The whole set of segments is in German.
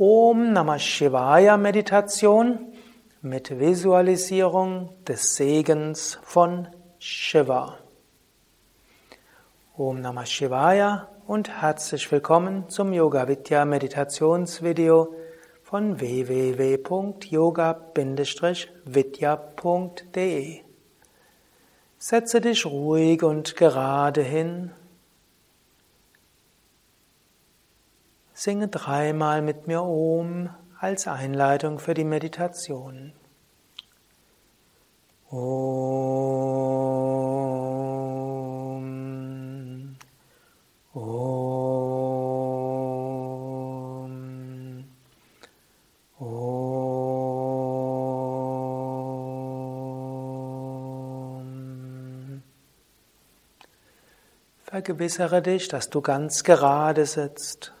Om Namah Shivaya Meditation mit Visualisierung des Segens von Shiva. Om Namah Shivaya und herzlich willkommen zum Yoga Vidya Meditationsvideo von www.yoga-vidya.de. Setze dich ruhig und gerade hin Singe dreimal mit mir Om als Einleitung für die Meditation. Om. Om. Om. Vergewissere dich, dass du ganz gerade sitzt.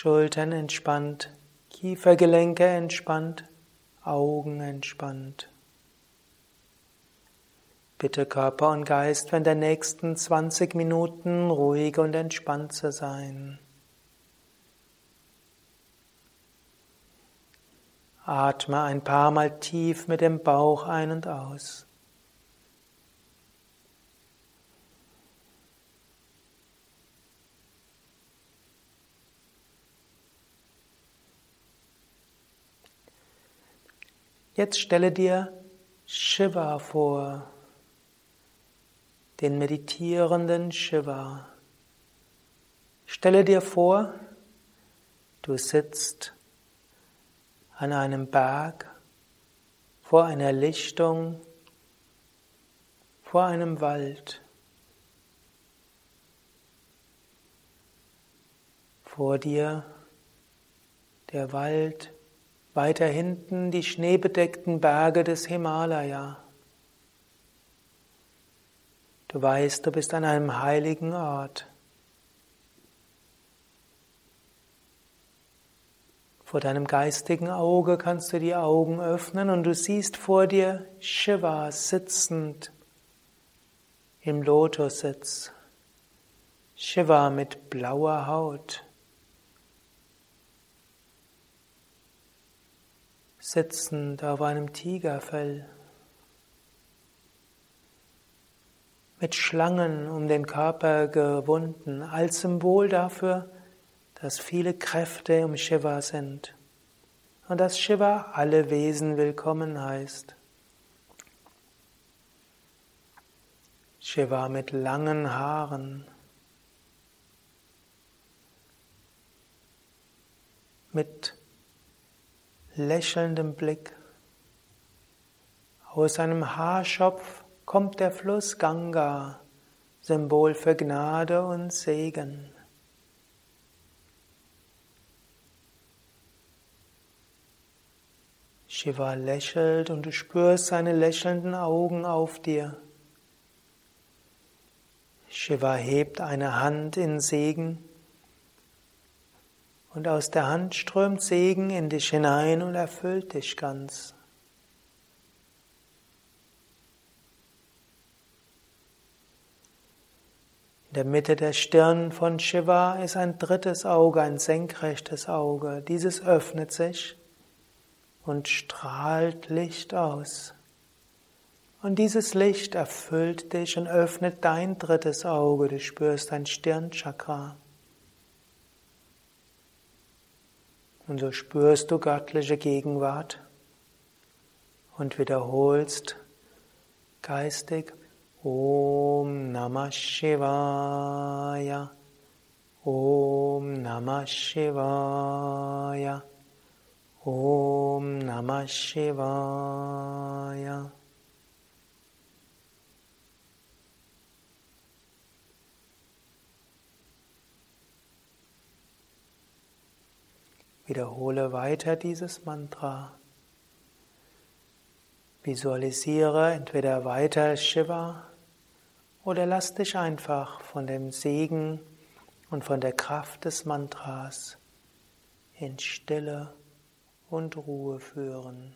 Schultern entspannt, Kiefergelenke entspannt, Augen entspannt. Bitte Körper und Geist in den nächsten 20 Minuten ruhig und entspannt zu sein. Atme ein paar Mal tief mit dem Bauch ein und aus. Jetzt stelle dir Shiva vor, den meditierenden Shiva. Stelle dir vor, du sitzt an einem Berg, vor einer Lichtung, vor einem Wald. Vor dir der Wald, weiter hinten die schneebedeckten Berge des Himalaya. Du weißt, du bist an einem heiligen Ort. Vor deinem geistigen Auge kannst du die Augen öffnen und du siehst vor dir Shiva sitzend im Lotussitz. Shiva mit blauer Haut. Sitzend auf einem Tigerfell, mit Schlangen um den Körper gewunden, als Symbol dafür, dass viele Kräfte um Shiva sind. Und dass Shiva alle Wesen willkommen heißt. Shiva mit langen Haaren, mit lächelndem Blick. Aus seinem Haarschopf kommt der Fluss Ganga, Symbol für Gnade und Segen. Shiva lächelt und du spürst seine lächelnden Augen auf dir. Shiva hebt eine Hand in Segen und aus der Hand strömt Segen in dich hinein und erfüllt dich ganz. In der Mitte der Stirn von Shiva ist ein drittes Auge, ein senkrechtes Auge. Dieses öffnet sich und strahlt Licht aus. Und dieses Licht erfüllt dich und öffnet dein drittes Auge. Du spürst dein Stirnchakra. Und so spürst du göttliche Gegenwart und wiederholst geistig Om Namah Shivaya, Om Namah Shivaya, Om Namah Shivaya. Wiederhole weiter dieses Mantra. Visualisiere entweder weiter Shiva oder lass dich einfach von dem Segen und von der Kraft des Mantras in Stille und Ruhe führen.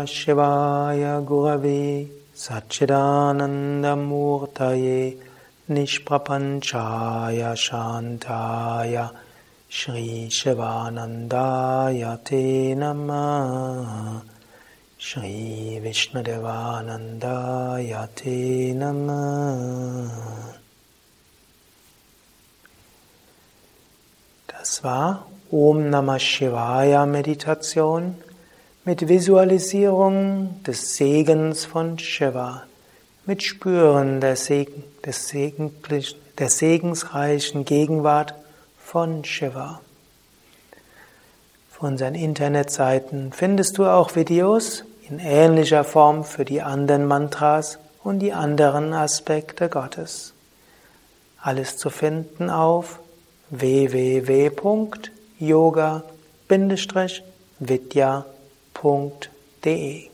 Namah Shivaya Gurave Satchidanandamurtaye Nishprapanchaya Shantaya Shri Shivanandaya Te Namah Shri Vishnudevanandaya Te Namah Das war Om Namah Shivaya Meditation mit Visualisierung des Segens von Shiva, mit Spüren der, Segen, des Segen, der segensreichen Gegenwart von Shiva. Auf unseren Internetseiten findest du auch Videos in ähnlicher Form für die anderen Mantras und die anderen Aspekte Gottes. Alles zu finden auf www.yoga-vidya.de